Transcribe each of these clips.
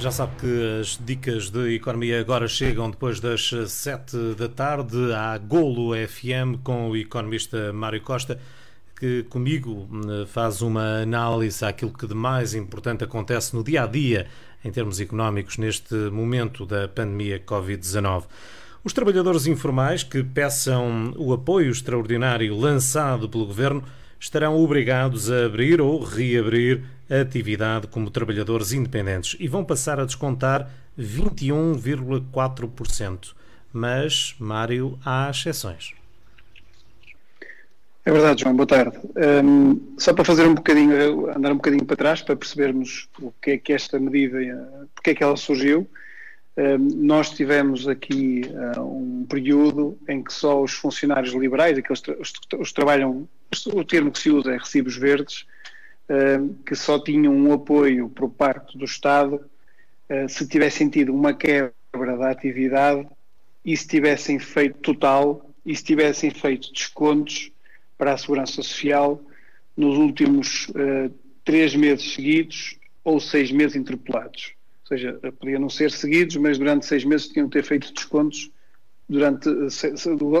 Já sabe que as dicas de economia agora chegam depois das 7 da tarde à Golo FM com o economista Mário Costa, que comigo hum, faz uma análise àquilo que de mais importante acontece no dia a dia em termos económicos neste momento da pandemia Covid-19. Os trabalhadores informais que peçam o apoio extraordinário lançado pelo governo estarão obrigados a abrir ou reabrir a atividade como trabalhadores independentes e vão passar a descontar 21,4%. Mas, Mário, há exceções. É verdade, João, boa tarde. Um, só para fazer um bocadinho, andar um bocadinho para trás, para percebermos o que é que esta medida, porque é que ela surgiu. Um, nós tivemos aqui uh, um período em que só os funcionários liberais, aqueles tra os, os trabalham, o termo que se usa é recibos verdes, que só tinham um apoio por parte do Estado se tivessem tido uma quebra da atividade e se tivessem feito total e se tivessem feito descontos para a Segurança Social nos últimos uh, três meses seguidos ou seis meses interpelados. Ou seja, podiam não ser seguidos, mas durante seis meses tinham que ter feito descontos durante,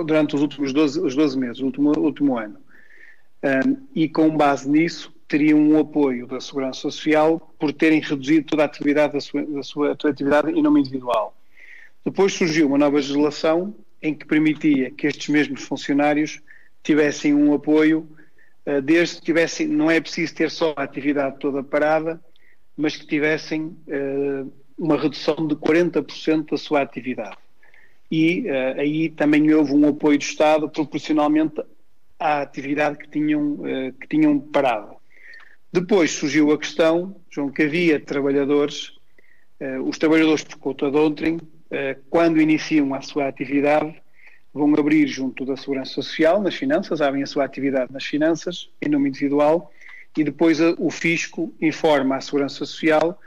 durante os últimos 12, os 12 meses, o último, último ano. Um, e com base nisso, teriam um apoio da Segurança Social por terem reduzido toda a atividade da sua, da sua atividade em nome individual. Depois surgiu uma nova legislação em que permitia que estes mesmos funcionários tivessem um apoio, uh, desde que tivessem, não é preciso ter só a atividade toda parada, mas que tivessem uh, uma redução de 40% da sua atividade. E uh, aí também houve um apoio do Estado proporcionalmente à atividade que tinham, que tinham parado. Depois surgiu a questão, João, que havia trabalhadores, uh, os trabalhadores por conta de ontem, uh, quando iniciam a sua atividade, vão abrir junto da Segurança Social, nas finanças, abrem a sua atividade nas finanças, em nome individual, e depois a, o fisco informa a Segurança Social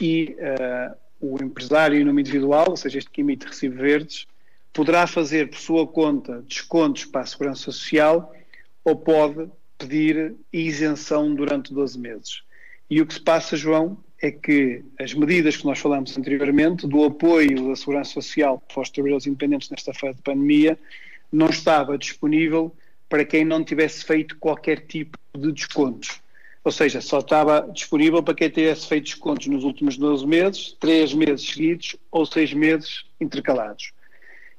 e uh, o empresário em nome individual, ou seja, este que emite recibo verdes, poderá fazer por sua conta descontos para a Segurança Social ou pode pedir isenção durante 12 meses. E o que se passa, João, é que as medidas que nós falamos anteriormente, do apoio da Segurança Social para os trabalhadores independentes nesta fase de pandemia, não estava disponível para quem não tivesse feito qualquer tipo de descontos. Ou seja, só estava disponível para quem tivesse feito descontos nos últimos 12 meses, 3 meses seguidos ou 6 meses intercalados.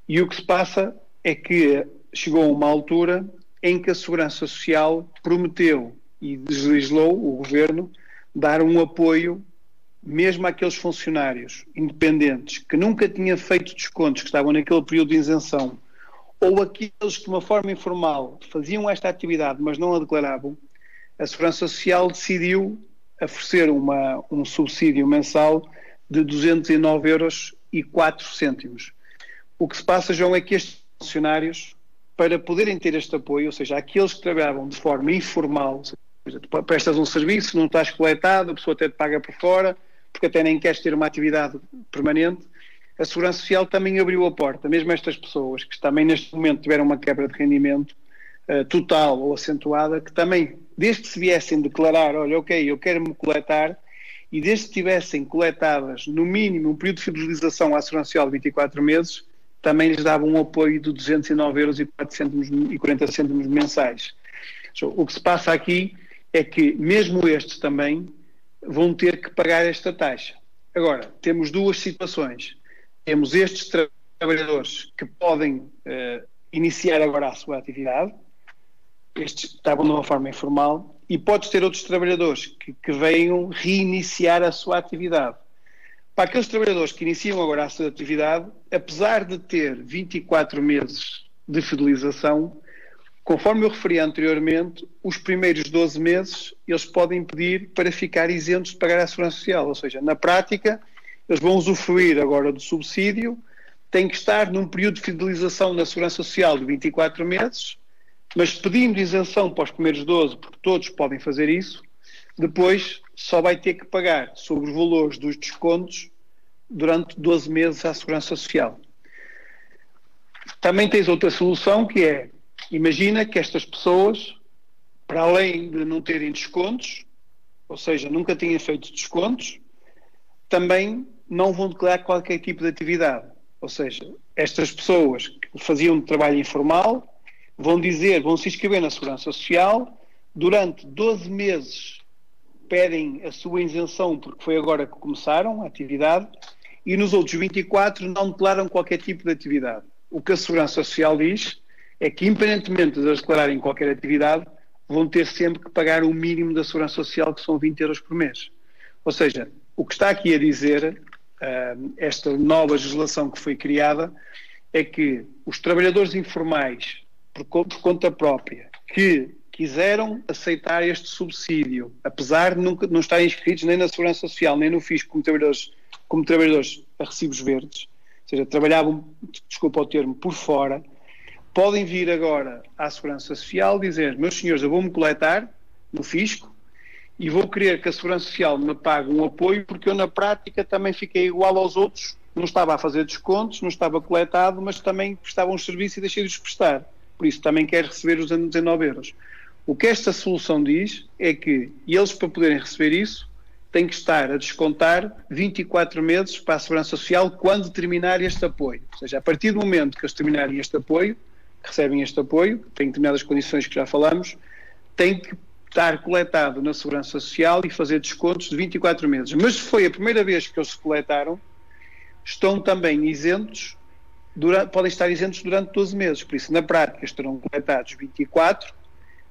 E o que se passa é que chegou a uma altura em que a Segurança Social prometeu e legislou o governo dar um apoio mesmo àqueles funcionários independentes que nunca tinham feito descontos, que estavam naquele período de isenção, ou aqueles que de uma forma informal faziam esta atividade, mas não a declaravam, a Segurança Social decidiu oferecer uma, um subsídio mensal de 209 euros e 4 cêntimos. O que se passa, João, é que estes funcionários para poderem ter este apoio, ou seja, aqueles que trabalhavam de forma informal, seja, tu prestas um serviço, não estás coletado, a pessoa até te paga por fora, porque até nem queres ter uma atividade permanente, a Segurança Social também abriu a porta, mesmo estas pessoas que também neste momento tiveram uma quebra de rendimento uh, total ou acentuada, que também, desde que se viessem declarar, olha, ok, eu quero-me coletar, e desde que tivessem coletadas no mínimo um período de fidelização à Segurança Social de 24 meses, também lhes dava um apoio de 209 euros e, 40 cêntimos mensais. O que se passa aqui é que mesmo estes também vão ter que pagar esta taxa. Agora, temos duas situações. Temos estes trabalhadores que podem uh, iniciar agora a sua atividade, estes estavam de uma forma informal, e podes ter outros trabalhadores que, que venham reiniciar a sua atividade. Para aqueles trabalhadores que iniciam agora a sua atividade, apesar de ter 24 meses de fidelização, conforme eu referi anteriormente, os primeiros 12 meses eles podem pedir para ficar isentos de pagar a segurança social. Ou seja, na prática, eles vão usufruir agora do subsídio, têm que estar num período de fidelização na segurança social de 24 meses, mas pedindo isenção para os primeiros 12, porque todos podem fazer isso, depois só vai ter que pagar sobre os valores dos descontos durante 12 meses à Segurança Social. Também tens outra solução que é, imagina que estas pessoas, para além de não terem descontos, ou seja, nunca tinham feito descontos, também não vão declarar qualquer tipo de atividade. Ou seja, estas pessoas que faziam trabalho informal vão dizer, vão se inscrever na Segurança Social, durante 12 meses pedem a sua isenção, porque foi agora que começaram a atividade, e nos outros 24 não declaram qualquer tipo de atividade. O que a Segurança Social diz é que, independentemente de eles declararem qualquer atividade, vão ter sempre que pagar o mínimo da Segurança Social, que são 20 euros por mês. Ou seja, o que está aqui a dizer, uh, esta nova legislação que foi criada, é que os trabalhadores informais, por conta própria, que quiseram aceitar este subsídio, apesar de nunca, não estarem inscritos nem na Segurança Social, nem no FISC como trabalhadores, como trabalhadores a recibos verdes, ou seja, trabalhavam, desculpa o termo, por fora, podem vir agora à Segurança Social dizer, meus senhores, eu vou-me coletar no fisco e vou querer que a Segurança Social me pague um apoio porque eu na prática também fiquei igual aos outros, não estava a fazer descontos, não estava coletado, mas também prestava um serviço e deixei de os prestar. Por isso também quero receber os 19 euros. O que esta solução diz é que eles, para poderem receber isso, têm que estar a descontar 24 meses para a Segurança Social quando terminar este apoio. Ou seja, a partir do momento que eles terminarem este apoio, recebem este apoio, têm determinadas condições que já falamos, têm que estar coletado na Segurança Social e fazer descontos de 24 meses. Mas se foi a primeira vez que eles se coletaram, estão também isentos, durante, podem estar isentos durante 12 meses. Por isso, na prática, estarão coletados 24,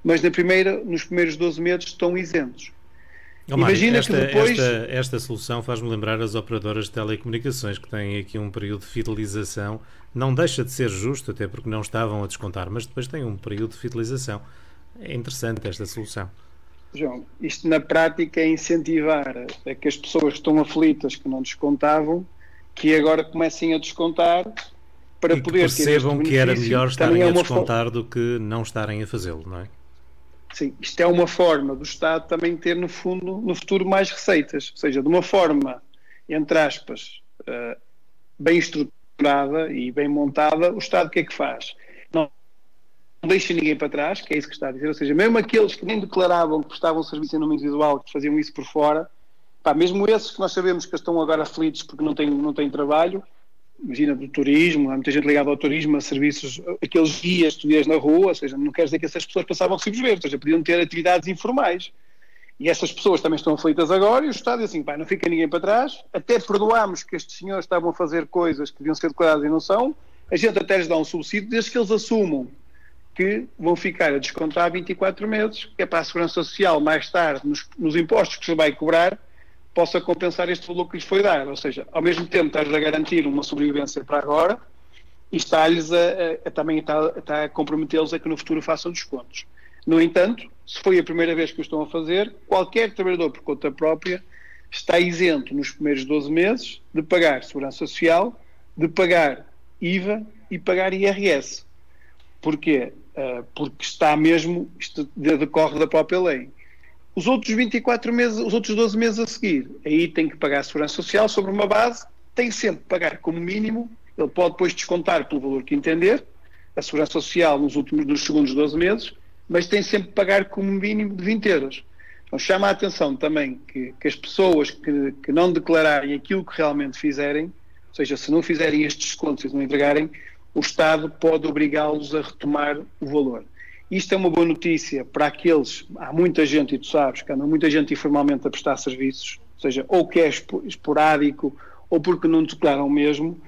mas na primeira, nos primeiros 12 meses estão isentos. Oh, Imagina esta, que depois. Esta, esta solução faz-me lembrar as operadoras de telecomunicações que têm aqui um período de fidelização. Não deixa de ser justo, até porque não estavam a descontar, mas depois tem um período de fidelização. É interessante esta solução. João, isto na prática é incentivar a que as pessoas que estão aflitas, que não descontavam, que agora comecem a descontar para e poder que percebam que era melhor estarem é a descontar do que não estarem a fazê-lo, não é? Sim, isto é uma forma do Estado também ter, no fundo, no futuro, mais receitas. Ou seja, de uma forma, entre aspas, uh, bem estruturada e bem montada, o Estado o que é que faz? Não deixa ninguém para trás, que é isso que está a dizer. Ou seja, mesmo aqueles que nem declaravam que prestavam serviço em nome individual, que faziam isso por fora, pá, mesmo esses que nós sabemos que estão agora aflitos porque não têm, não têm trabalho, imagina, do turismo, há muita gente ligada ao turismo, a serviços, aqueles guias que tu na rua, ou seja, não quer dizer que essas pessoas passavam recibos verdes, ou seja, podiam ter atividades informais. E essas pessoas também estão aflitas agora e o Estado diz assim, pá, não fica ninguém para trás, até perdoamos que estes senhores estavam a fazer coisas que deviam ser declaradas e não são, a gente até lhes dá um subsídio desde que eles assumam que vão ficar a descontar 24 meses, que é para a Segurança Social mais tarde, nos, nos impostos que se vai cobrar, possa compensar este valor que lhes foi dado. Ou seja, ao mesmo tempo estás a garantir uma sobrevivência para agora e está-lhes a, a, a, também está, está a comprometê-los a que no futuro façam descontos. No entanto, se foi a primeira vez que o estão a fazer, qualquer trabalhador por conta própria está isento nos primeiros 12 meses de pagar Segurança Social, de pagar IVA e pagar IRS. Porquê? Uh, porque está mesmo, isto decorre da própria lei. Os outros 24 meses, os outros 12 meses a seguir, aí tem que pagar a segurança social sobre uma base, tem sempre que pagar como mínimo, ele pode depois descontar pelo valor que entender, a segurança social nos últimos dos segundos 12 meses, mas tem sempre que pagar como mínimo de 20 euros. Então chama a atenção também que, que as pessoas que, que não declararem aquilo que realmente fizerem, ou seja, se não fizerem estes descontos e não entregarem, o Estado pode obrigá-los a retomar o valor. Isto é uma boa notícia para aqueles, há muita gente, e tu sabes, que anda muita gente informalmente a prestar serviços, ou seja, ou que é esporádico, ou porque não declaram mesmo,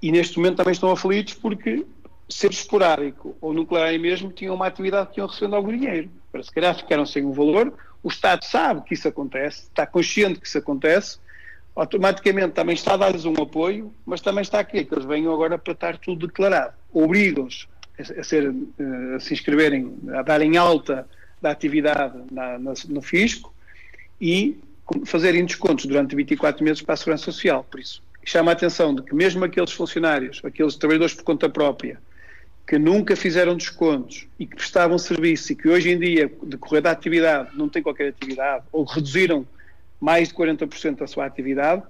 e neste momento também estão aflitos porque ser esporádico ou nuclear mesmo tinham uma atividade que iam recebendo algum dinheiro. Para se calhar ficaram sem um valor, o Estado sabe que isso acontece, está consciente que isso acontece, automaticamente também está a dar-lhes um apoio, mas também está aqui, que eles venham agora para estar tudo declarado. Obrigam-os a, ser, eh, a se inscreverem, a darem alta da atividade na, na, no fisco e fazerem descontos durante 24 meses para a Segurança Social. Por isso, chama a atenção de que mesmo aqueles funcionários, aqueles trabalhadores por conta própria, que nunca fizeram descontos e que prestavam serviço e que hoje em dia, decorrer da atividade, não têm qualquer atividade ou reduziram mais de 40% da sua atividade,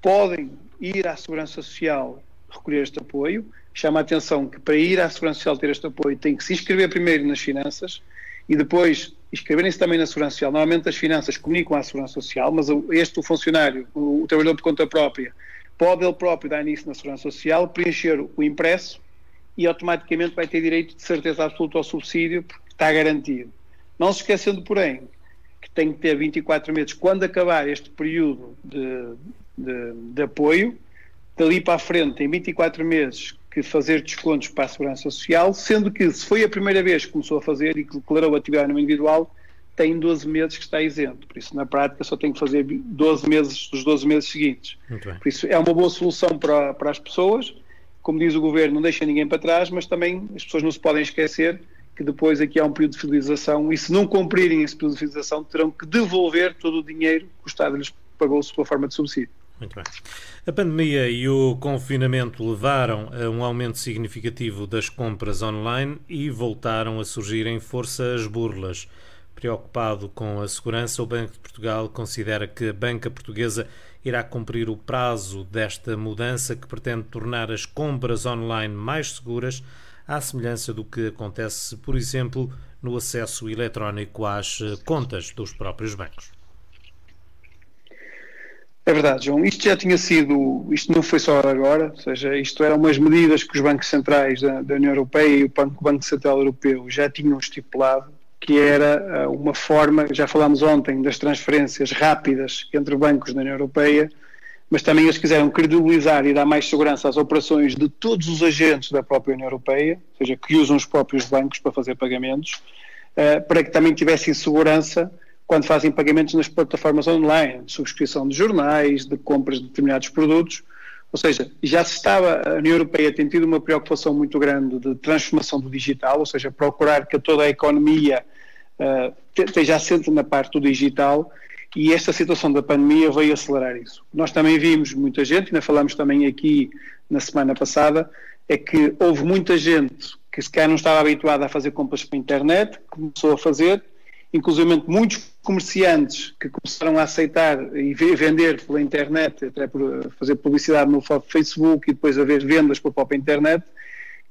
podem ir à Segurança Social recolher este apoio chama a atenção que para ir à Segurança Social ter este apoio tem que se inscrever primeiro nas finanças e depois inscreverem-se também na Segurança Social. Normalmente as finanças comunicam à Segurança Social, mas este o funcionário, o, o trabalhador por conta própria, pode ele próprio dar início na Segurança Social, preencher o impresso e automaticamente vai ter direito de certeza absoluta ao subsídio, porque está garantido. Não se esquecendo, porém, que tem que ter 24 meses, quando acabar este período de, de, de apoio, dali para a frente tem 24 meses que fazer descontos para a Segurança Social, sendo que se foi a primeira vez que começou a fazer e que declarou atividade no individual, tem 12 meses que está isento. Por isso, na prática, só tem que fazer 12 meses dos 12 meses seguintes. Por isso, é uma boa solução para, para as pessoas. Como diz o Governo, não deixa ninguém para trás, mas também as pessoas não se podem esquecer que depois aqui há um período de fidelização e se não cumprirem esse período de fidelização terão que devolver todo o dinheiro que o Estado lhes pagou sob a forma de subsídio. Muito bem. A pandemia e o confinamento levaram a um aumento significativo das compras online e voltaram a surgir em forças burlas. Preocupado com a segurança, o Banco de Portugal considera que a banca portuguesa irá cumprir o prazo desta mudança que pretende tornar as compras online mais seguras, à semelhança do que acontece, por exemplo, no acesso eletrónico às contas dos próprios bancos. É verdade, João. Isto já tinha sido, isto não foi só agora, ou seja, isto eram umas medidas que os bancos centrais da, da União Europeia e o Banco, Banco Central Europeu já tinham estipulado que era uh, uma forma, já falámos ontem, das transferências rápidas entre bancos da União Europeia, mas também eles quiseram credibilizar e dar mais segurança às operações de todos os agentes da própria União Europeia, ou seja, que usam os próprios bancos para fazer pagamentos, uh, para que também tivessem segurança quando fazem pagamentos nas plataformas online, subscrição de jornais, de compras de determinados produtos, ou seja, já se estava, a União Europeia tem tido uma preocupação muito grande de transformação do digital, ou seja, procurar que toda a economia uh, esteja assente na parte do digital e esta situação da pandemia veio acelerar isso. Nós também vimos muita gente, ainda falamos também aqui na semana passada, é que houve muita gente que se calhar não estava habituada a fazer compras pela internet, começou a fazer, inclusive muitos comerciantes que começaram a aceitar e vender pela internet, até por fazer publicidade no Facebook e depois haver vendas pela própria internet,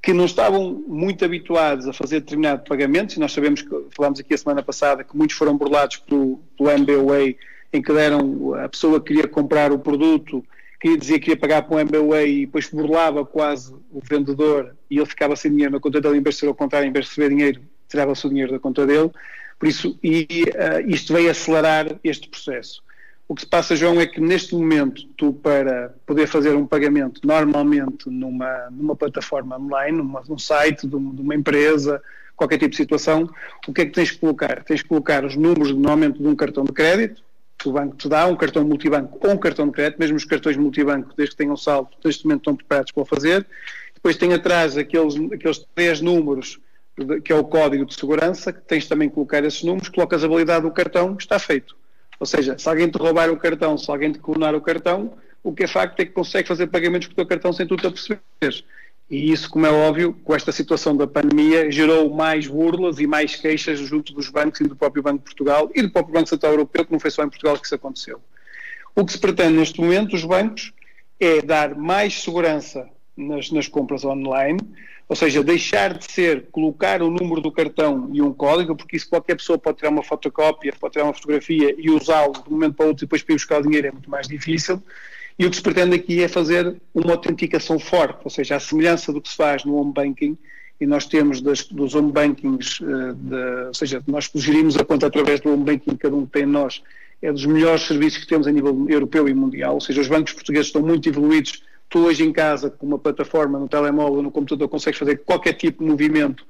que não estavam muito habituados a fazer determinados pagamentos, e nós sabemos que falámos aqui a semana passada que muitos foram burlados pelo, pelo MBWay, em que deram, a pessoa queria comprar o produto, queria dizer que ia pagar para o MBWay e depois burlava quase o vendedor e ele ficava sem dinheiro na conta dele, em vez de ser ao contrário, em vez de receber dinheiro, tirava-se o dinheiro da conta dele. Por isso, e, uh, isto veio acelerar este processo. O que se passa, João, é que neste momento, tu para poder fazer um pagamento normalmente numa, numa plataforma online, numa, num site de uma, de uma, empresa, qualquer tipo de situação, o que é que tens que colocar? Tens que colocar os números normalmente de um cartão de crédito, que o banco te dá, um cartão multibanco ou um cartão de crédito, mesmo os cartões multibanco, desde que tenham saldo, neste momento estão preparados para o fazer. Depois tem atrás aqueles, aqueles três números que é o código de segurança, que tens também que colocar esses números, colocas a validade do cartão, está feito. Ou seja, se alguém te roubar o cartão, se alguém te clonar o cartão, o que é facto é que consegue fazer pagamentos com o teu cartão sem tu te aperceberes. E isso, como é óbvio, com esta situação da pandemia, gerou mais burlas e mais queixas junto dos bancos e do próprio Banco de Portugal e do próprio Banco Central Europeu, que não foi só em Portugal que isso aconteceu. O que se pretende neste momento, os bancos, é dar mais segurança nas, nas compras online, ou seja, deixar de ser colocar o número do cartão e um código, porque isso qualquer pessoa pode tirar uma fotocópia, pode tirar uma fotografia e usá-lo de um momento para o outro e depois para ir buscar o dinheiro é muito mais difícil. E o que se pretende aqui é fazer uma autenticação forte, ou seja, a semelhança do que se faz no home banking, e nós temos das, dos home bankings, uh, de, ou seja, nós gerimos a conta através do home banking, cada um tem nós, é dos melhores serviços que temos a nível europeu e mundial, ou seja, os bancos portugueses estão muito evoluídos tu hoje em casa, com uma plataforma no telemóvel no computador, consegues fazer qualquer tipo de movimento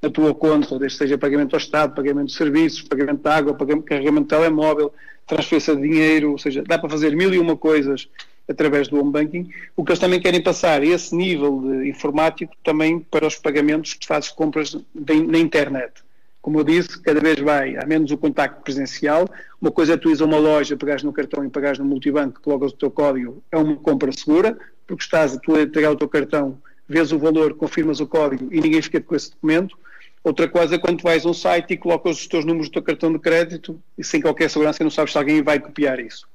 na tua conta, desde seja pagamento ao Estado, pagamento de serviços, pagamento de água, pagamento, carregamento de telemóvel, transferência de dinheiro, ou seja, dá para fazer mil e uma coisas através do home banking. O que eles também querem passar é esse nível de informático também para os pagamentos que fazes compras na internet. Como eu disse, cada vez vai, há menos o contacto presencial. Uma coisa é tu ires a uma loja, pegares no cartão e pagares no multibanco, colocas o teu código, é uma compra segura porque estás a entregar o teu cartão, vês o valor, confirmas o código e ninguém fica com esse documento. Outra coisa é quando vais a um site e colocas os teus números do teu cartão de crédito e sem qualquer segurança não sabes se alguém vai copiar isso.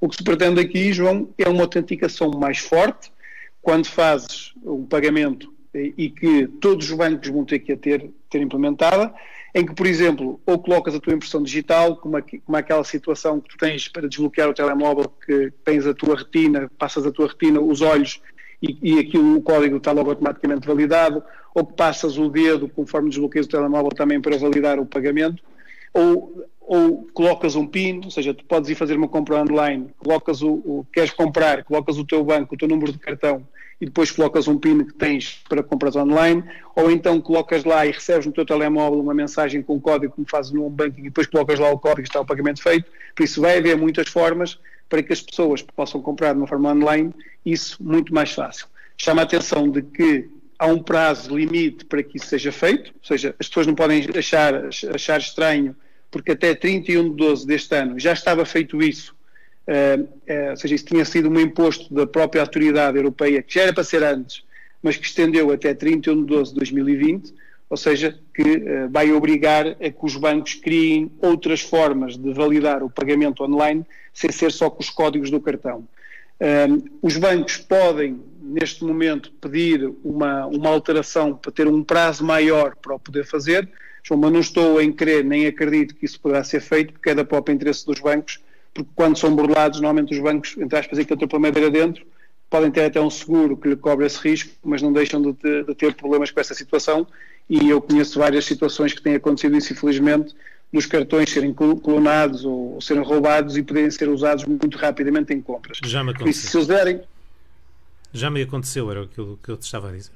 O que se pretende aqui, João, é uma autenticação mais forte quando fazes um pagamento e que todos os bancos vão ter que ter, ter implementada em que, por exemplo, ou colocas a tua impressão digital, como, aqui, como aquela situação que tu tens para desbloquear o telemóvel, que tens a tua retina, passas a tua retina, os olhos, e, e aquilo, o código está logo automaticamente validado, ou que passas o dedo, conforme desbloqueias o telemóvel, também para validar o pagamento, ou, ou colocas um PIN, ou seja, tu podes ir fazer uma compra online, colocas o, o queres comprar, colocas o teu banco, o teu número de cartão, e depois colocas um PIN que tens para compras online, ou então colocas lá e recebes no teu telemóvel uma mensagem com o código como fazes no home banking e depois colocas lá o código e está o pagamento feito. Por isso vai haver muitas formas para que as pessoas possam comprar de uma forma online isso muito mais fácil. Chama a atenção de que há um prazo limite para que isso seja feito, ou seja, as pessoas não podem achar, achar estranho, porque até 31 de 12 deste ano já estava feito isso Uh, uh, ou seja, isso tinha sido um imposto da própria autoridade europeia, que já era para ser antes, mas que estendeu até 31 de 12 de 2020, ou seja, que uh, vai obrigar a que os bancos criem outras formas de validar o pagamento online, sem ser só com os códigos do cartão. os bancos podem, neste momento, pedir uma, uma alteração para ter um prazo maior para o poder fazer, mas não estou em crer nem acredito que isso poderá ser feito, porque é da própria interesse dos bancos porque quando são burlados, normalmente os bancos, entre aspas, que entram pela madeira dentro, podem ter até um seguro que lhe cobre esse risco, mas não deixam de ter, de ter problemas com essa situação. E eu conheço várias situações que têm acontecido isso, infelizmente, dos cartões serem clonados ou, ou serem roubados e poderem ser usados muito rapidamente em compras. Já me aconteceu. se eles derem... Já me aconteceu, era aquilo que eu te estava a dizer.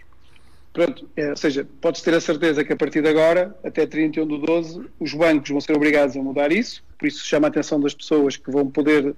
Pronto, é, ou seja, podes ter a certeza que a partir de agora, até 31 de 12, os bancos vão ser obrigados a mudar isso, por isso chama a atenção das pessoas que vão poder,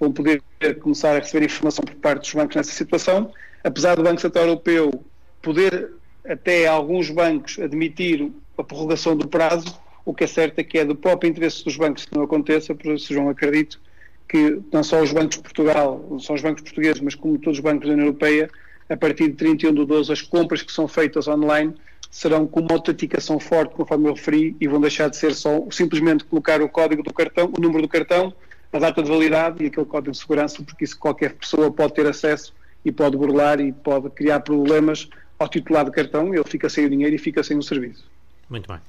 vão poder começar a receber informação por parte dos bancos nessa situação. Apesar do Banco Central Europeu poder até alguns bancos admitir a prorrogação do prazo, o que é certo é que é do próprio interesse dos bancos que não aconteça, por isso, João, acredito que não só os bancos de Portugal, não só os bancos portugueses, mas como todos os bancos da União Europeia, a partir de 31 de 12, as compras que são feitas online serão com uma autenticação forte, conforme eu referi, e vão deixar de ser só simplesmente colocar o código do cartão, o número do cartão, a data de validade e aquele código de segurança, porque isso qualquer pessoa pode ter acesso e pode burlar e pode criar problemas ao titular do cartão, ele fica sem o dinheiro e fica sem o serviço. Muito bem.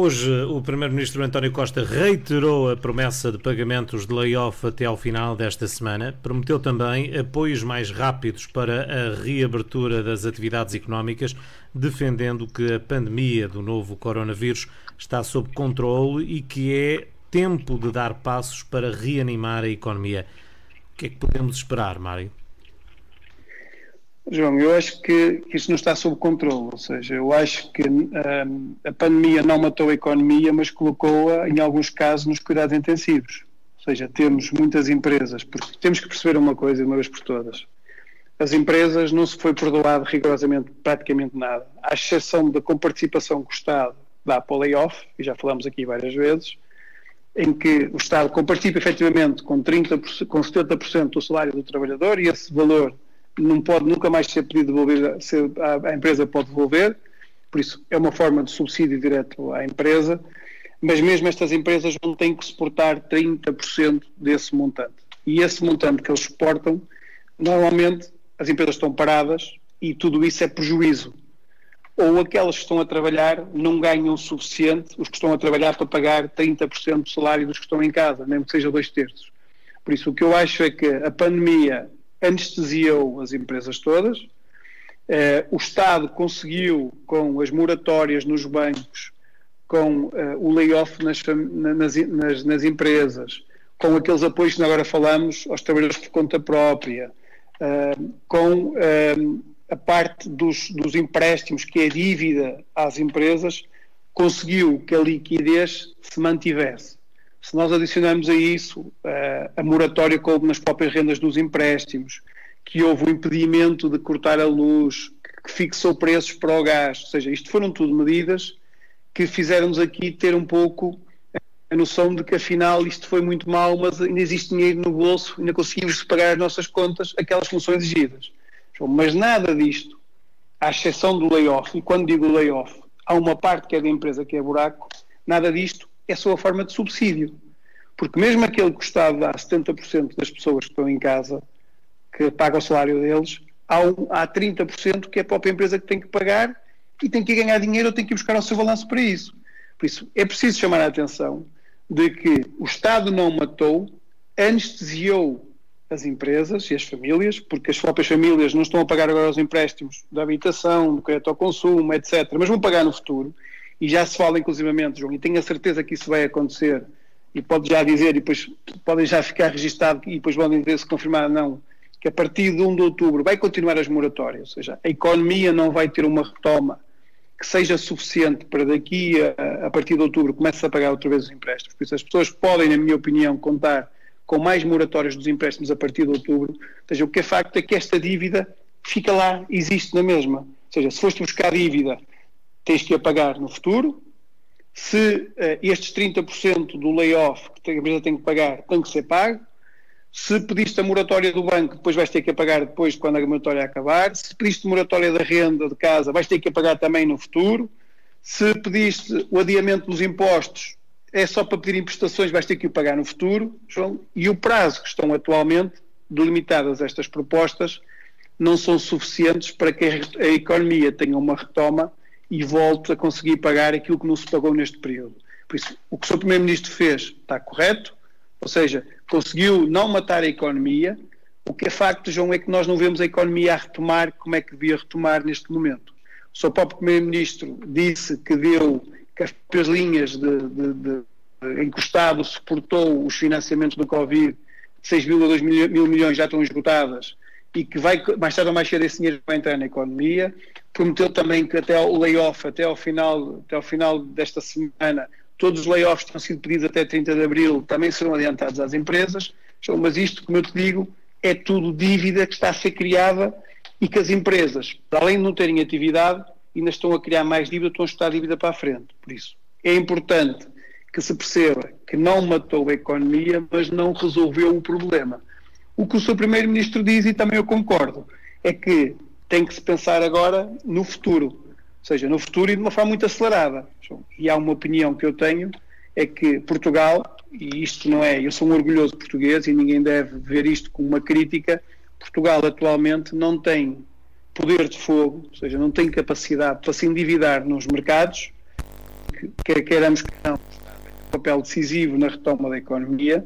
Hoje, o Primeiro-Ministro António Costa reiterou a promessa de pagamentos de layoff até ao final desta semana. Prometeu também apoios mais rápidos para a reabertura das atividades económicas, defendendo que a pandemia do novo coronavírus está sob controle e que é tempo de dar passos para reanimar a economia. O que é que podemos esperar, Mário? João, eu acho que, que isso não está sob controle, ou seja, eu acho que um, a pandemia não matou a economia, mas colocou-a, em alguns casos, nos cuidados intensivos. Ou seja, temos muitas empresas, porque temos que perceber uma coisa de uma vez por todas. As empresas não se foi perdoado rigorosamente praticamente nada, à exceção da comparticipação que o Estado dá para o layoff, e já falamos aqui várias vezes, em que o Estado comparticipa efetivamente com, 30%, com 70% do salário do trabalhador e esse valor não pode nunca mais ser pedido devolver, ser, a, a, empresa pode devolver, por isso é uma forma de subsídio direto à empresa, mas mesmo estas empresas não têm que suportar 30% desse montante. E esse montante que eles suportam, normalmente as empresas estão paradas e tudo isso é prejuízo. Ou aquelas que estão a trabalhar não ganham o suficiente, os que estão a trabalhar para pagar 30% do salário dos que estão em casa, mesmo que seja dois terços. Por isso, o que eu acho é que a pandemia anestesiou as empresas todas. Uh, o Estado conseguiu, com as moratórias nos bancos, com uh, o layoff nas, nas, nas, nas, empresas, com aqueles apoios que agora falamos aos trabalhadores por conta própria, uh, com a parte dos, dos empréstimos, que é dívida às empresas, conseguiu que a liquidez se mantivesse. Se nós adicionamos a isso uh, a moratória que houve nas próprias rendas dos empréstimos, que houve o impedimento de cortar a luz, que fixou preços para o gás, ou seja, isto foram tudo medidas que fizeram-nos aqui ter um pouco a noção de que afinal isto foi muito mal, mas ainda existe dinheiro no bolso, ainda conseguimos pagar as nossas contas, aquelas funções exigidas. Mas nada disto, à exceção do layoff, e quando digo layoff, há uma parte que é da empresa que é buraco, nada disto é só a forma de subsídio. Porque mesmo aquele que Estado dá 70% das pessoas que estão em casa, que paga o salário deles, há, um, há 30% que é a própria empresa que tem que pagar e tem que ganhar dinheiro ou tem que ir buscar o seu balanço para isso. Por isso, é preciso chamar a atenção de que o Estado não matou, anestesiou as empresas e as famílias, porque as próprias famílias não estão a pagar agora os empréstimos da habitação, do crédito ao consumo, etc., mas vão pagar no futuro, e já se fala inclusivamente, João, e tenho a certeza que isso vai acontecer, e pode já dizer, e depois podem já ficar registado, e depois podem dizer se confirmar ou não, que a partir de 1 de outubro vai continuar as moratórias, ou seja, a economia não vai ter uma retoma que seja suficiente para daqui a, a partir de outubro comece a pagar outra vez os empréstimos. Por isso as pessoas podem, na minha opinião, contar com mais moratórias dos empréstimos a partir de outubro. Ou seja, o que é facto é que esta dívida fica lá, existe na mesma. Ou seja, se foste buscar dívida, tens que pagar no futuro. Se uh, estes 30% do layoff que a empresa tem que pagar tem que ser pago, se pediste a moratória do banco, depois vais ter que pagar depois quando a moratória acabar. Se pediste moratória da renda de casa, vais ter que pagar também no futuro. Se pediste o adiamento dos impostos, é só para pedir prestações, vais ter que o pagar no futuro, João. E o prazo que estão atualmente delimitadas estas propostas não são suficientes para que a economia tenha uma retoma e volte a conseguir pagar aquilo que não se pagou neste período. Por isso, o que o Sr. Primeiro-Ministro fez está correto, ou seja, conseguiu não matar a economia. O que é facto, João, é que nós não vemos a economia a retomar como é que devia retomar neste momento. O seu próprio Primeiro-Ministro disse que deu que as próprias linhas de, de, de encostado suportou os financiamentos do Covid, 6,2 mil, mil milhões já estão esgotadas e que vai, mais tarde ou mais cedo esse dinheiro vai entrar na economia. Prometeu também que até o layoff, até ao final, até ao final desta semana, todos os layoffs que estão sido pedidos até 30 de abril também serão adiantados às empresas, mas isto, como eu te digo, é tudo dívida que está a ser criada e que as empresas, além de não terem atividade, ainda estão a criar mais dívida, estão a estar a dívida para a frente. Por isso, é importante que se perceba que não matou a economia, mas não resolveu o problema. O que o seu Primeiro-Ministro diz, e também eu concordo, é que tem que se pensar agora no futuro seja, no futuro e de uma forma muito acelerada. E há uma opinião que eu tenho, é que Portugal, e isto não é, eu sou um orgulhoso português e ninguém deve ver isto como uma crítica, Portugal atualmente não tem poder de fogo, ou seja, não tem capacidade para se endividar nos mercados, quer queiramos que não, um papel decisivo na retoma da economia,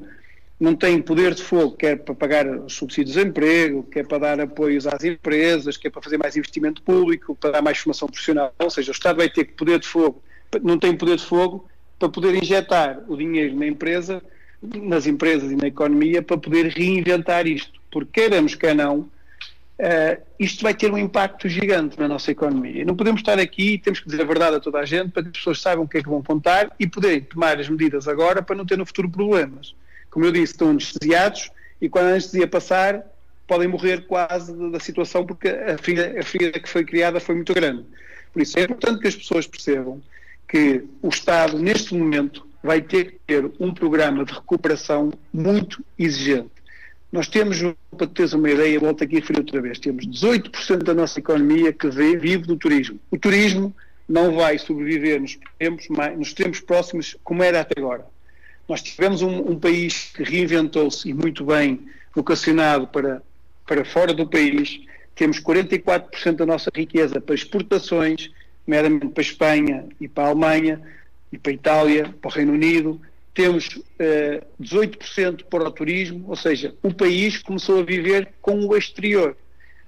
não tem poder de fogo, quer para pagar os subsídios de emprego, quer para dar apoios às empresas, quer para fazer mais investimento público, para dar mais formação profissional. Ou seja, o Estado vai ter poder de fogo, não tem poder de fogo para poder injetar o dinheiro na empresa, nas empresas e na economia, para poder reinventar isto. Porque queiramos que não, uh, isto vai ter um impacto gigante na nossa economia. E não podemos estar aqui, temos que dizer a verdade a toda a gente, para que as pessoas saibam o que é que vão contar e poderem tomar as medidas agora para não ter no futuro problemas como eu disse, estão anestesiados e quando a anestesia passar podem morrer quase da situação porque a ferida, a que foi criada foi muito grande. Por isso é importante que as pessoas percebam que o Estado, neste momento, vai ter que ter um programa de recuperação muito exigente. Nós temos, para teres uma ideia, volto aqui a referir outra vez, temos 18% da nossa economia que vive do turismo. O turismo não vai sobreviver nos tempos, nos tempos próximos como era até agora. Nós tivemos um, um país que reinventou-se e muito bem vocacionado para, para fora do país. Temos 44% da nossa riqueza para exportações, meramente para a Espanha e para a Alemanha e para a Itália, para o Reino Unido. Temos uh, eh, 18% para o turismo, ou seja, o país começou a viver com o exterior.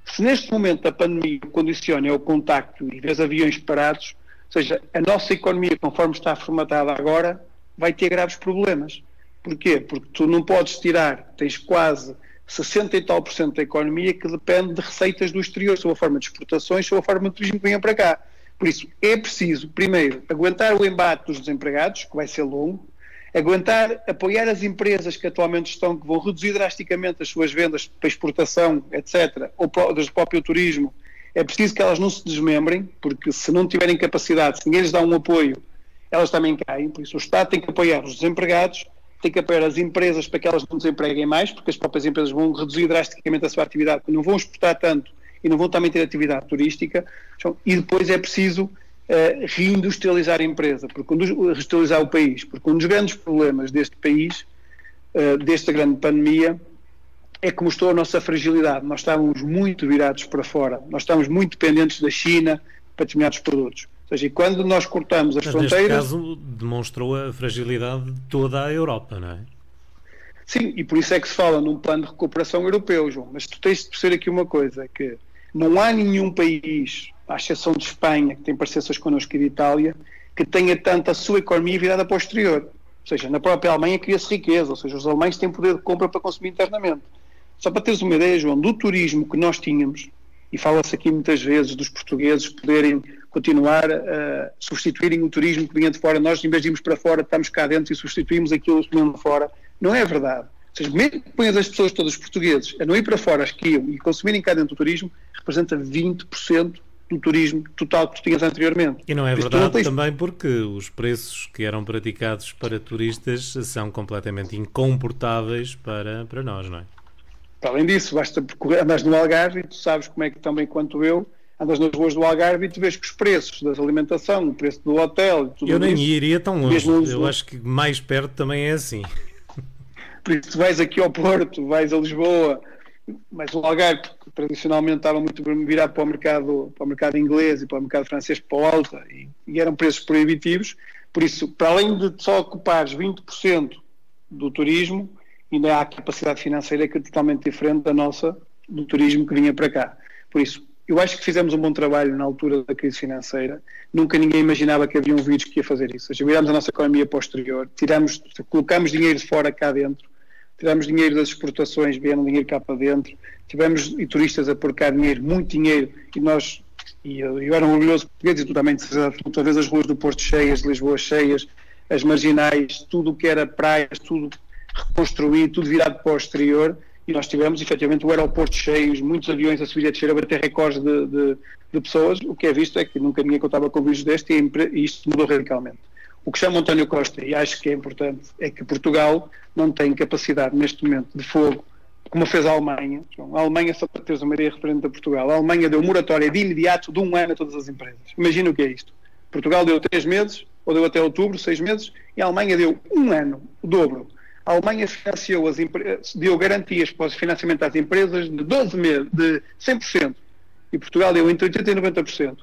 Se neste momento a pandemia condiciona o contacto e vês aviões parados, ou seja, a nossa economia, conforme está formatada agora, vai ter graves problemas. Porquê? Porque tu não podes tirar, tens quase 60 e tal por cento da economia que depende de receitas do exterior, sob a forma de exportações, sob a forma de turismo que venha para cá. Por isso, é preciso, primeiro, aguentar o embate dos desempregados, que vai ser longo, aguentar, apoiar as empresas que atualmente estão, que vão reduzir drasticamente as suas vendas para exportação, etc., ou do próprio turismo. É preciso que elas não se desmembrem, porque se não tiverem capacidade, se ninguém lhes dá um apoio, elas também caem, por isso o Estado tem que apoiar os desempregados, tem que apoiar as empresas para que elas não desempreguem mais, porque as próprias empresas vão reduzir drasticamente a sua atividade, não vão exportar tanto e não vão também ter atividade turística, e depois é preciso uh, reindustrializar a empresa, porque reindustrializar o país, porque um dos grandes problemas deste país, uh, desta grande pandemia, é que mostrou a nossa fragilidade. Nós estávamos muito virados para fora, nós estávamos muito dependentes da China para determinados produtos. Ou seja, quando nós cortamos as Mas fronteiras. Neste caso, demonstrou a fragilidade de toda a Europa, não é? Sim, e por isso é que se fala num plano de recuperação europeu, João. Mas tu tens de perceber aqui uma coisa: que não há nenhum país, à exceção de Espanha, que tem parceiras connosco e de Itália, que tenha tanto a sua economia virada para o exterior. Ou seja, na própria Alemanha cria-se riqueza, ou seja, os alemães têm poder de compra para consumir internamente. Só para teres uma ideia, João, do turismo que nós tínhamos, e fala-se aqui muitas vezes dos portugueses poderem continuar a substituírem o turismo que vinha de fora, nós em vez de irmos para fora, estamos cá dentro e substituímos aquilo que vinha de fora. Não é verdade. Ou seja, mesmo que ponhas as pessoas, todos os portugueses, a não ir para fora, as que iam e consumirem cá dentro do turismo, representa 20% do turismo total que tu tinhas anteriormente. E não é verdade também porque os preços que eram praticados para turistas são completamente incomportáveis para, para nós, não é? Além disso, basta andas no Algarve e tu sabes como é que também quanto eu andas nas ruas do Algarve e tu vês que os preços da alimentação, o preço do hotel tudo Eu nem isso, iria tão longe, eu acho que mais perto também é assim. Por isso, tu vais aqui ao Porto, vais a Lisboa, mas o Algarve, que tradicionalmente estava muito virado para o mercado, para o mercado inglês e para o mercado francês para o alta, e, e eram preços proibitivos, por isso, para além de só ocupares 20% do turismo, ainda há a capacidade financeira que é totalmente diferente da nossa, do turismo que vinha para cá. Por isso, eu acho que fizemos um bom trabalho na altura da crise financeira. Nunca ninguém imaginava que havia um vírus que ia fazer isso. Virámos a nossa economia exterior, tiramos, colocamos dinheiro de fora cá dentro, tiramos dinheiro das exportações, vieram dinheiro cá para dentro, tivemos e turistas a pôr cá dinheiro, muito dinheiro, e nós, e eu, eu era um orgulhoso português e muitas vezes as ruas do Porto cheias, de Lisboa cheias, as marginais, tudo o que era praias, tudo reconstruído, tudo virado para o exterior, e nós tivemos efetivamente o aeroporto cheio, muitos aviões a subir e a descer, a bater recordes de, de, de, pessoas. O que é visto é que nunca ninguém contava com vírus deste e, e isto mudou radicalmente. O que chama António Costa, e acho que é importante, é que Portugal não tem capacidade neste momento de fogo, como fez a Alemanha. A Alemanha, só para teres uma ideia referente a Portugal, a Alemanha deu moratória de imediato de um ano a todas as empresas. Imagina o que é isto. Portugal deu três meses, ou deu até outubro, seis meses, e a Alemanha deu um ano, o dobro. A Alemanha financiou as deu garantias para o financiamento às empresas de 12 meses, de 100%. E Portugal deu entre 80% e 90%.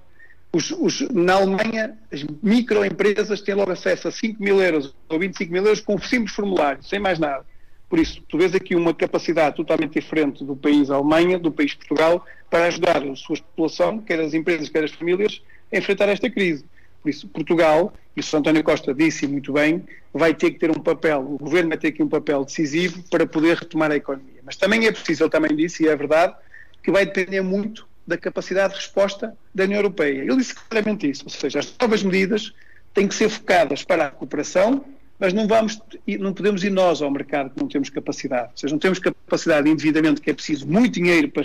Os, os, na Alemanha, as microempresas têm logo acesso a 5 mil euros ou 25 mil euros com um simples formulário, sem mais nada. Por isso, tu vês aqui uma capacidade totalmente diferente do país Alemanha, do país Portugal, para ajudar a sua população, quer as empresas, quer as famílias, a enfrentar esta crise. Por isso, Portugal, e o Sr. António Costa disse muito bem, vai ter que ter um papel, o governo vai ter aqui um papel decisivo para poder retomar a economia. Mas também é preciso, ele também disse, e é verdade, que vai depender muito da capacidade de resposta da União Europeia. Ele disse claramente isso, ou seja, as novas medidas têm que ser focadas para a recuperação, mas não vamos, não podemos ir nós ao mercado que não temos capacidade. Ou seja, não temos capacidade de endividamento, que é preciso muito dinheiro para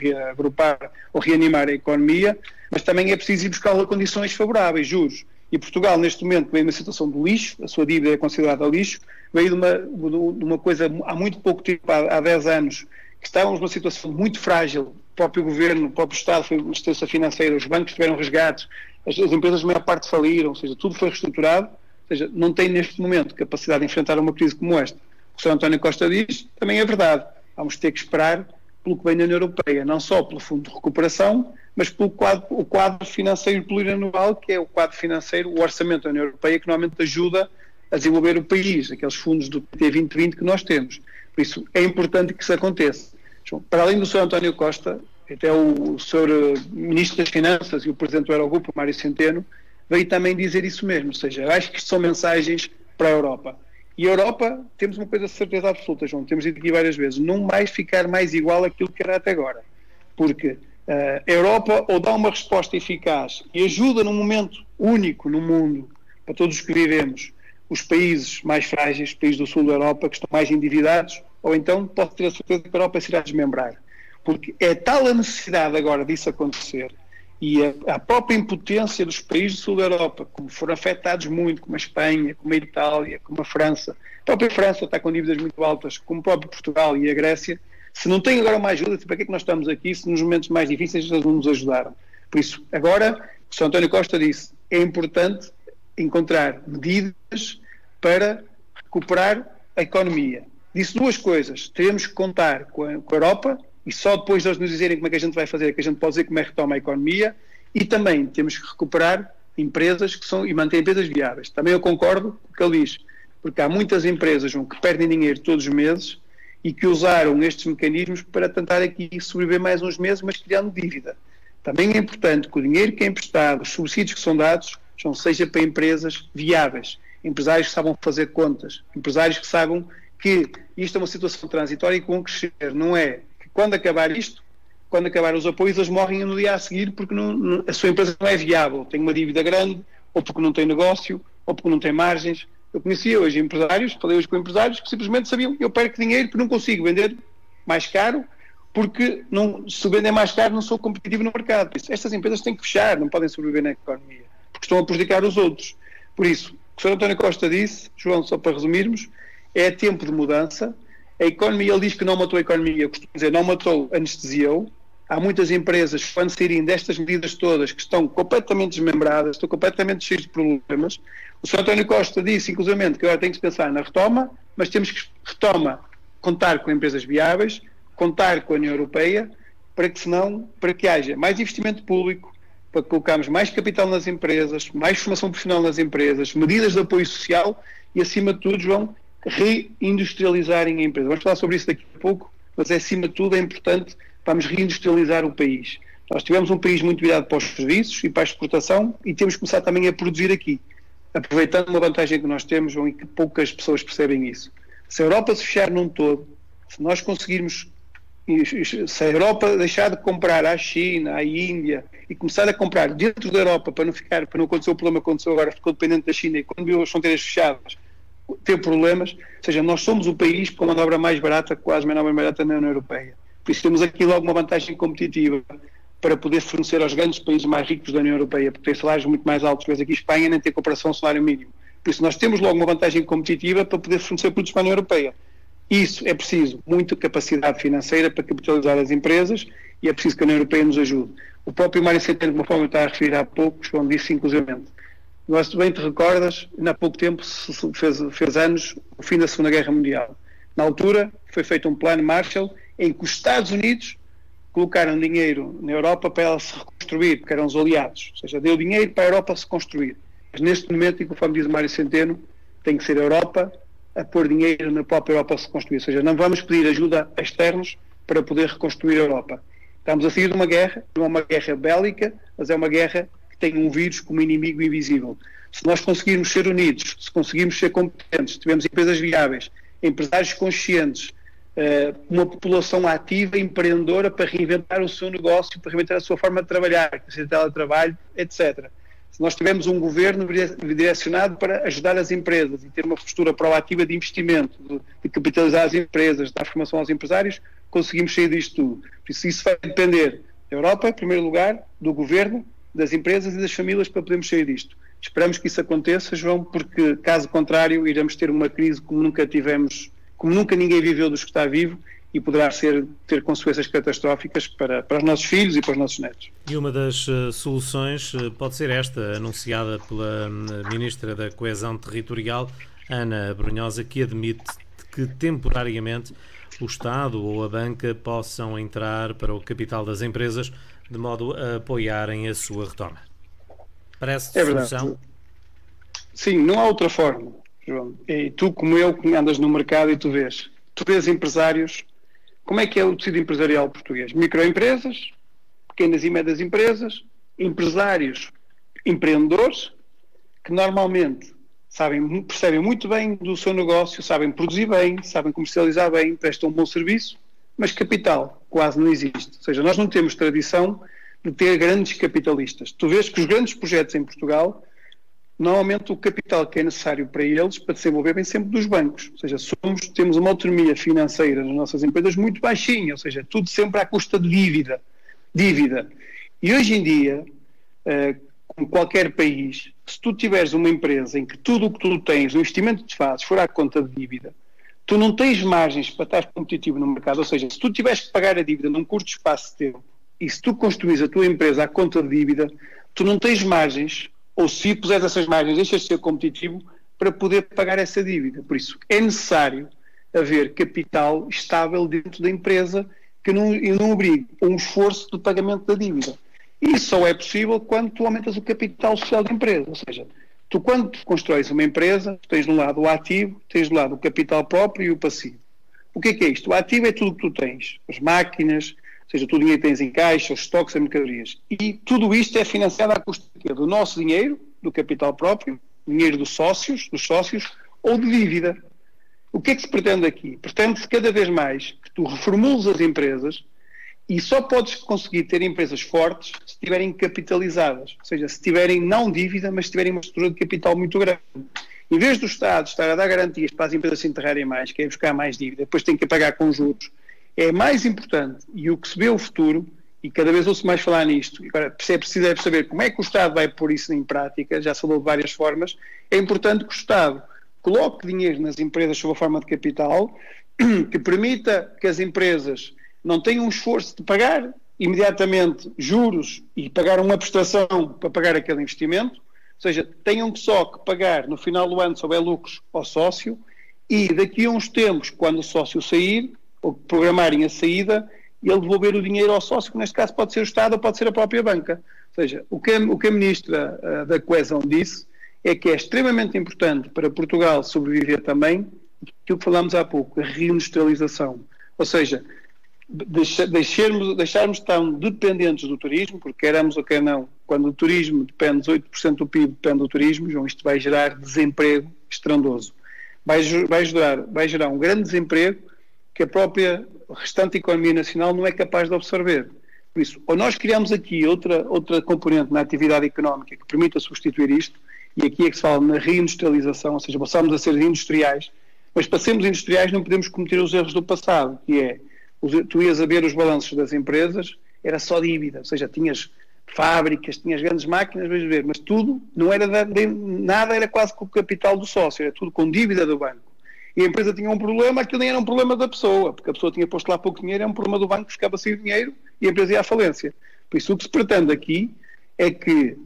reagrupar ou reanimar a economia, mas também é preciso ir buscar condições favoráveis, juros. E Portugal, neste momento, veio uma situação de lixo, a sua dívida é considerada lixo, veio de uma, de uma coisa há muito pouco tempo, há, há 10 anos, que estávamos numa situação muito frágil, o próprio governo, o próprio Estado foi uma assistência financeira, os bancos tiveram resgates, as, as empresas, a maior parte, faliram, ou seja, tudo foi reestruturado, ou seja, não tem neste momento capacidade de enfrentar uma crise como esta. O que o Sr. António Costa diz também é verdade. Vamos ter que esperar pelo que vem da União Europeia, não só pelo Fundo de Recuperação, mas pelo quadro, o quadro financeiro plurianual, que é o quadro financeiro, o orçamento da União Europeia, que normalmente ajuda a desenvolver o país, aqueles fundos do PT 2020 que nós temos. Por isso, é importante que isso aconteça. Para além do Sr. António Costa, até o Sr. Ministro das Finanças e o Presidente do Eurogrupo, Mário Centeno, veio também dizer isso mesmo, ou seja, acho que isto são mensagens para a Europa. E a Europa, temos uma coisa de certeza absoluta, João, temos dito aqui várias vezes, não mais ficar mais igual àquilo que era até agora. Porque uh, a Europa ou dá uma resposta eficaz e ajuda num momento único no mundo, para todos os que vivemos, os países mais frágeis, os países do sul da Europa, que estão mais endividados, ou então pode ter a certeza que a Europa se irá desmembrar. Porque é tal a necessidade agora disso acontecer, e a, a, própria impotência dos países do sul da Europa, como foram afetados muito, como a Espanha, como a Itália, como a França, a própria França está com dívidas muito altas, como o próprio Portugal e a Grécia, se não tem agora uma ajuda, para que é que nós estamos aqui se nos momentos mais difíceis eles não nos ajudaram? Por isso, agora, o Sr. António Costa disse, é importante encontrar medidas para recuperar a economia. Disse duas coisas, teremos que contar com a, com a Europa e só depois de eles nos dizerem como é que a gente vai fazer, é que a gente pode dizer como é que retoma a economia, E também temos que recuperar empresas que são e manter empresas viáveis. Também eu concordo com o que ele diz, porque há muitas empresas que perdem dinheiro todos os meses e que usaram estes mecanismos para tentar aqui sobreviver mais uns meses, mas criando dívida. Também é importante que o dinheiro que é emprestado, os subsídios que são dados, são, seja para empresas viáveis, empresários que sabem fazer contas, empresários que sabem que isto é uma situação transitória e que vão crescer. Não é quando acabar isto, quando acabar os apoios, eles morrem no dia a seguir porque não, a sua empresa não é viável, tem uma dívida grande, ou porque não tem negócio, ou porque não tem margens. Eu conhecia hoje empresários, falei hoje com empresários que simplesmente sabiam eu perco dinheiro porque não consigo vender mais caro, porque não, se vender mais caro não sou competitivo no mercado. Estas empresas têm que fechar, não podem sobreviver na economia, porque estão a prejudicar os outros. Por isso, o que o Sr. António Costa disse, João, só para resumirmos, é tempo de mudança. A economia, ele diz que não matou a economia, eu costumo dizer, não matou, anestesiou. Há muitas empresas quando saírem destas medidas todas, que estão completamente desmembradas, estão completamente cheias de problemas. O Sr. António Costa disse, inclusive, que agora tem que se pensar na retoma, mas temos que, retoma, contar com empresas viáveis, contar com a União Europeia, para que, senão, para que haja mais investimento público, para que colocarmos mais capital nas empresas, mais formação profissional nas empresas, medidas de apoio social e, acima de tudo, João, reindustrializarem a empresa. Vamos falar sobre isso daqui a pouco, mas, acima de tudo, é importante vamos reindustrializar o país. Nós tivemos um país muito virado para os serviços e para a exportação e temos que começar também a produzir aqui, aproveitando uma vantagem que nós temos e que poucas pessoas percebem isso. Se a Europa se fechar num todo, se nós conseguirmos, se a Europa deixar de comprar à China, à Índia e começar a comprar dentro da Europa para não ficar, para não acontecer o problema que aconteceu agora, ficou dependente da China e quando viu as fronteiras fechadas, ter problemas, ou seja, nós somos o país com a manobra mais barata, quase a manobra mais barata na União Europeia. Por isso temos aqui logo uma vantagem competitiva para poder fornecer aos grandes países mais ricos da União Europeia, porque tem salários muito mais altos, mas aqui Espanha nem tem comparação salário mínimo. Por isso nós temos logo uma vantagem competitiva para poder fornecer produtos para a União Europeia. Isso é preciso muita capacidade financeira para capitalizar as empresas e é preciso que a União Europeia nos ajude. O próprio Mário Centeno, de uma forma que está a referir há pouco, João disse inclusivamente, nós bem te recordas, há pouco tempo fez, fez anos o fim da Segunda Guerra Mundial. Na altura foi feito um plano Marshall em que os Estados Unidos colocaram dinheiro na Europa para ela se reconstruir, porque eram os aliados. Ou seja, deu dinheiro para a Europa se construir. Mas neste momento, e conforme diz o Mário Centeno, tem que ser a Europa a pôr dinheiro na própria Europa a se construir. Ou seja, não vamos pedir ajuda a externos para poder reconstruir a Europa. Estamos a sair de uma guerra, não é uma guerra bélica, mas é uma guerra tem um vírus como inimigo invisível. Se nós conseguirmos ser unidos, se conseguirmos ser competentes, se tivermos empresas viáveis, empresários conscientes, eh, uma população ativa, empreendedora para reinventar o seu negócio, para reinventar a sua forma de trabalhar, seja teletrabalho, etc. Se nós tivermos um governo direcionado para ajudar as empresas e ter uma postura proativa de investimento, de, capitalizar as empresas, dar formação aos empresários, conseguimos sair disto tudo. Por isso, isso vai depender da Europa, em primeiro lugar, do governo das empresas e das famílias para podermos sair disto. Esperamos que isso aconteça, João, porque caso contrário iremos ter uma crise como nunca tivemos, como nunca ninguém viveu dos que está vivo e poderá ser, ter consequências catastróficas para, para os nossos filhos e para os nossos netos. E uma das uh, soluções uh, pode ser esta, anunciada pela uh, Ministra da Coesão Territorial, Ana Brunhosa, que admite que temporariamente o Estado ou a banca possam entrar para o capital das empresas de modo a apoiarem a sua retoma. Parece é solução? Sim, não há outra forma, João. E tu, como eu, que andas no mercado e tu vês, tu vês empresários, como é que é o tecido empresarial português? Microempresas, pequenas e médias empresas, empresários, empreendedores, que normalmente sabem, percebem muito bem do seu negócio, sabem produzir bem, sabem comercializar bem, prestam um bom serviço, mas capital quase não existe. Ou seja, nós não temos tradição de ter grandes capitalistas. Tu vês que os grandes projetos em Portugal, normalmente o capital que é necessário para eles, para desenvolver, vem sempre dos bancos. Ou seja, somos, temos uma autonomia financeira nas nossas empresas muito baixinha, ou seja, tudo sempre à custa de dívida. dívida. E hoje em dia, uh, como qualquer país, se tu tiveres uma empresa em que tudo o que tu tens, o investimento que tu fazes, for à conta de dívida, tu não tens margens para estar competitivo no mercado. Ou seja, se tu tiveres que pagar a dívida num curto espaço de tempo e se tu construís a tua empresa à conta de dívida, tu não tens margens, ou se puseres essas margens, deixas de ser competitivo para poder pagar essa dívida. Por isso, é necessário haver capital estável dentro da empresa que não, não obrigue um esforço de pagamento da dívida. Isso só é possível quando tu aumentas o capital social da empresa. Ou seja, tu quando constróis uma empresa, tens de um lado o ativo, tens de um lado o capital próprio e o passivo. O que é que é isto? O ativo é tudo o que tu tens. As máquinas, ou seja, tudo o dinheiro que tens em caixa, os estoques, as mercadorias. E tudo isto é financiado à custa do nosso dinheiro, do capital próprio, dinheiro dos sócios, dos sócios, ou de dívida. O que é que se pretende aqui? Pretende-se cada vez mais que tu reformules as empresas e só podes conseguir ter empresas fortes estiverem capitalizadas. Ou seja, se tiverem não dívida, mas se tiverem uma estrutura de capital muito grande. Em vez do Estado estar a dar garantias para as empresas se enterrarem mais, que é buscar mais dívida, depois tem que pagar com juros, é mais importante, e o que se vê o futuro, e cada vez ouço mais falar nisto, agora é preciso é saber como é que o Estado vai pôr isso em prática, já se falou de várias formas, é importante que o Estado coloque dinheiro nas empresas sob a forma de capital, que permita que as empresas não tenham um esforço de pagar imediatamente juros e pagar uma prestação para pagar aquele investimento, ou seja, tenham que só que pagar no final do ano se houver lucros ao sócio e daqui a uns tempos, quando o sócio sair, ou programarem a saída, ele devolver o dinheiro ao sócio, que neste caso pode ser o Estado ou pode ser a própria banca. Ou seja, o que o que a Ministra uh, da Coesão disse é que é extremamente importante para Portugal sobreviver também aquilo que falámos há pouco, a reindustrialização. Ou seja, deixarmos, deixarmos tão dependentes do turismo, porque queremos ou quer não, quando o turismo depende, 8% do PIB depende do turismo, João, isto vai gerar desemprego estrondoso. Vai, vai, gerar, vai gerar um grande desemprego que a própria restante economia nacional não é capaz de absorver. Por isso, ou nós criamos aqui outra, outra componente na atividade económica que permita substituir isto, e aqui é que se fala na reindustrialização, ou seja, passamos a ser industriais, mas para sermos industriais não podemos cometer os erros do passado, que é, tu ias a ver os balanços das empresas, era só dívida, ou seja, tinhas fábricas, tinhas grandes máquinas, vais ver, mas tudo, não era nada, era quase com o capital do sócio, era tudo com dívida do banco. E a empresa tinha um problema, aquilo nem era um problema da pessoa, porque a pessoa tinha posto lá pouco dinheiro, era um problema do banco que ficava sem dinheiro e a empresa ia à falência. Por isso, o que se pretende aqui é que,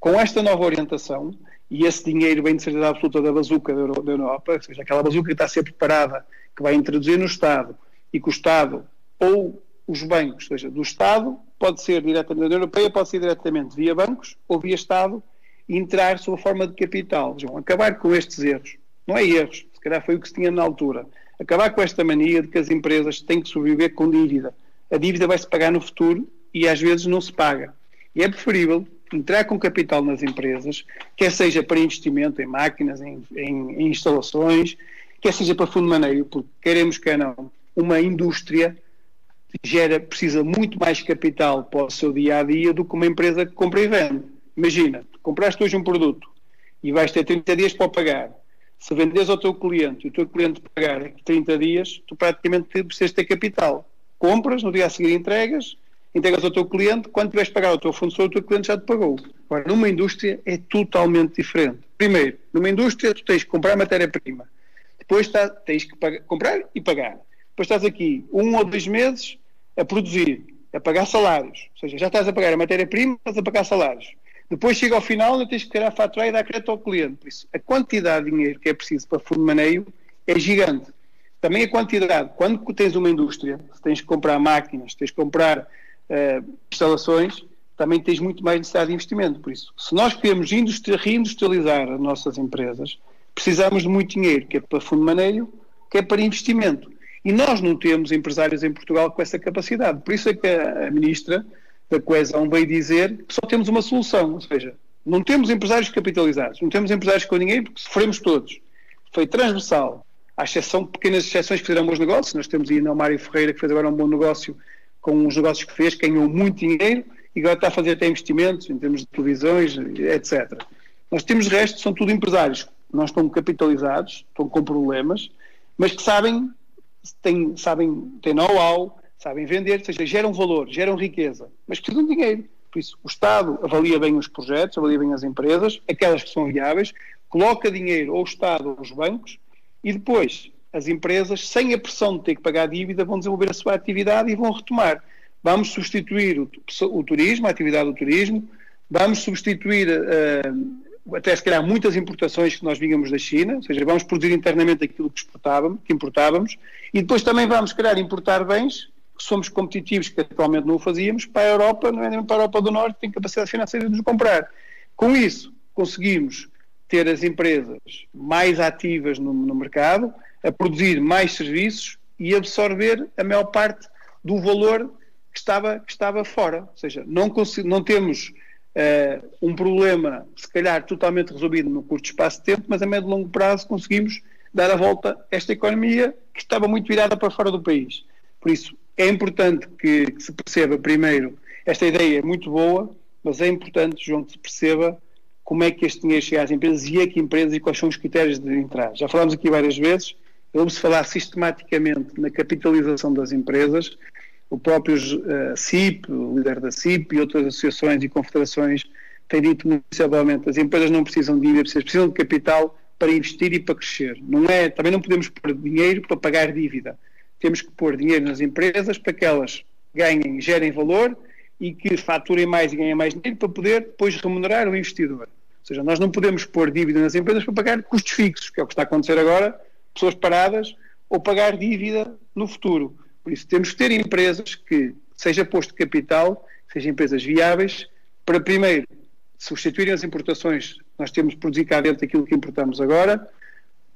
com esta nova orientação, e esse dinheiro vem de certeza absoluta da bazuca da Europa, ou seja, aquela bazuca que está a ser preparada, que vai introduzir no Estado, e que o Estado ou os bancos, ou seja, do Estado, pode ser diretamente da União Europeia, pode ser diretamente via bancos ou via Estado, entrar sob a forma de capital. Vão acabar com estes erros. Não é erros, se calhar foi o que se tinha na altura. Acabar com esta mania de que as empresas têm que sobreviver com dívida. A dívida vai-se pagar no futuro e às vezes não se paga. E é preferível entrar com capital nas empresas, quer seja para investimento em máquinas, em, em, em instalações, quer seja para fundo de maneio, porque queremos que não, uma indústria gera, precisa muito mais capital para o seu dia a dia do que uma empresa que compra e vende. Imagina, compraste hoje um produto e vais ter 30 dias para pagar. Se vendes ao teu cliente e o teu cliente pagar 30 dias, tu praticamente precisas ter capital. Compras, no dia a seguir entregas, entregas ao teu cliente, quando tiveres pagar ao teu fornecedor, o teu cliente já te pagou. Agora, numa indústria é totalmente diferente. Primeiro, numa indústria tu tens que comprar matéria-prima, depois tá, tens que pagar, comprar e pagar. Depois estás aqui um ou dois meses a produzir, a pagar salários. Ou seja, já estás a pagar a matéria-prima, estás a pagar salários. Depois chega ao final, ainda tens que tirar a fatura e dar crédito ao cliente. Por isso, a quantidade de dinheiro que é preciso para fundo de maneio é gigante. Também a quantidade, quando tens uma indústria, se tens que comprar máquinas, tens que comprar uh, instalações, também tens muito mais necessidade de investimento. Por isso, se nós queremos reindustrializar as nossas empresas, precisamos de muito dinheiro, que é para fundo de maneio, que é para investimento. E nós não temos empresários em Portugal com essa capacidade. Por isso é que a, Ministra da Coesão veio dizer que só temos uma solução, ou seja, não temos empresários capitalizados, não temos empresários com dinheiro porque sofremos todos. Foi transversal, à exceção, pequenas exceções que fizeram bons negócios. Nós temos aí o Mário Ferreira, que fez agora um bom negócio com os negócios que fez, ganhou muito dinheiro e agora está a fazer até investimentos em termos de televisões, etc. Nós temos de resto, são tudo empresários, não estão capitalizados, estão com problemas, mas que sabem têm, sabem, têm know-how, sabem vender, ou seja, geram valor, geram riqueza, mas precisam de dinheiro. Por isso, o Estado avalia bem os projetos, avalia bem as empresas, aquelas que são viáveis, coloca dinheiro ou o Estado ou os bancos e depois as empresas, sem a pressão de ter que pagar dívida, vão desenvolver a sua atividade e vão retomar. Vamos substituir o, o turismo, a atividade do turismo, vamos substituir uh, até se calhar muitas importações que nós vínhamos da China, ou seja, vamos produzir internamente aquilo que exportávamos, que importávamos, e depois também vamos, calhar, importar bens somos competitivos, que atualmente não o fazíamos, para a Europa, não é nem para a Europa do Norte, que tem capacidade financeira de nos comprar. Com isso, conseguimos ter as empresas mais ativas no, no mercado, a produzir mais serviços e absorver a maior parte do valor que estava, que estava fora. Ou seja, não, não temos uh, um problema, se calhar, totalmente resolvido no curto espaço de tempo, mas a médio e longo prazo conseguimos dar a volta a esta economia que estava muito virada para fora do país. Por isso, é importante que, que se perceba, primeiro, esta ideia é muito boa, mas é importante, João, que se perceba como é que este dinheiro chega às empresas e a que empresas e quais são os critérios de entrar. Já falámos aqui várias vezes, vamos falar sistematicamente na capitalização das empresas, o próprio uh, CIP, o líder da CIP e outras associações e confederações têm dito muito as empresas não precisam de dívida, precisam de capital para investir e para crescer. Não é, também não podemos pôr dinheiro para pagar dívida. Temos que pôr dinheiro nas empresas para que elas ganhem, gerem valor e que faturem mais e ganhem mais dinheiro para poder depois remunerar o investidor. Ou seja, nós não podemos pôr dívida nas empresas para pagar custos fixos, que é o que está a acontecer agora, pessoas paradas, ou pagar dívida no futuro. Por isso, temos que ter empresas que seja posto capital, sejam empresas viáveis, para primeiro substituírem as importações nós temos de produzir cá dentro aquilo que importamos agora.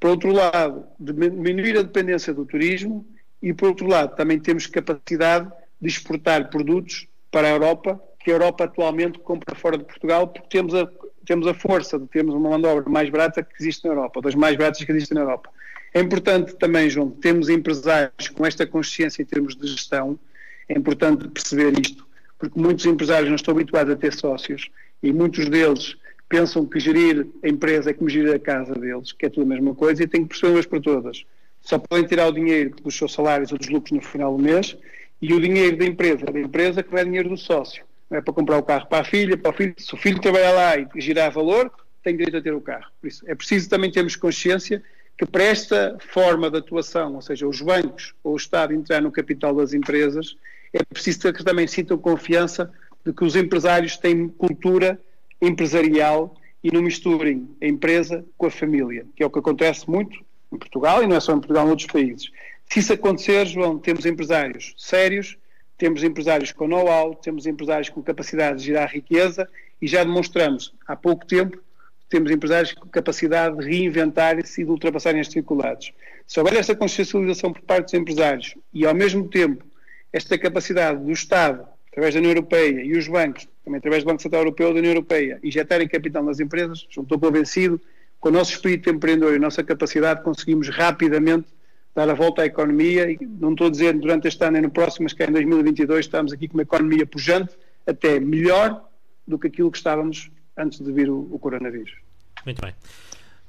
Por outro lado, diminuir a dependência do turismo e, por outro lado, também temos capacidade de exportar produtos para a Europa, que a Europa atualmente compra fora de Portugal, porque temos a, temos a força de termos uma mão de obra mais barata que existe na Europa, das mais baratas que existem na Europa. É importante também, João, termos empresários com esta consciência em termos de gestão, é importante perceber isto, porque muitos empresários não estão habituados a ter sócios e muitos deles pensam que gerir a empresa é como gerir a casa deles, que é tudo a mesma coisa, e têm que perceber umas para todas. Só podem tirar o dinheiro dos seus salários ou dos lucros no final do mês, e o dinheiro da empresa, da empresa que vai dinheiro do sócio. Não é para comprar o carro para a filha, para o filho. Se o filho trabalhar lá e girar valor, tem direito a ter o carro. Por isso, é preciso também termos consciência que para esta forma de atuação, ou seja, os bancos ou o Estado entrar no capital das empresas, é preciso que também sintam confiança de que os empresários têm cultura empresarial e não misturem a empresa com a família, que é o que acontece muito em Portugal e não é só em Portugal, em outros países. Se isso acontecer, João, temos empresários sérios, temos empresários com know-how, temos empresários com capacidade de gerar riqueza e já demonstramos há pouco tempo temos empresários com capacidade de reinventar-se e de ultrapassarem as dificuldades. Se houver esta consciencialização por parte dos empresários e, ao mesmo tempo, esta capacidade do Estado através da União Europeia, e os bancos, também através do Banco Central Europeu da União Europeia, injetarem capital nas empresas, estou convencido, com o nosso espírito empreendedor e a nossa capacidade, conseguimos rapidamente dar a volta à economia, e não estou a dizer durante este ano nem no próximo, mas que em 2022 estamos aqui com uma economia pujante, até melhor do que aquilo que estávamos antes de vir o, o coronavírus. Muito bem.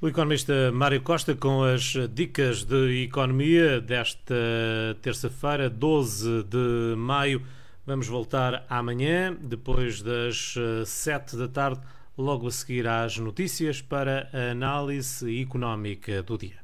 O economista Mário Costa com as dicas de economia desta terça-feira, 12 de maio. Vamos voltar amanhã, depois das eh, sete da tarde, logo a seguir às notícias para a análise económica do dia.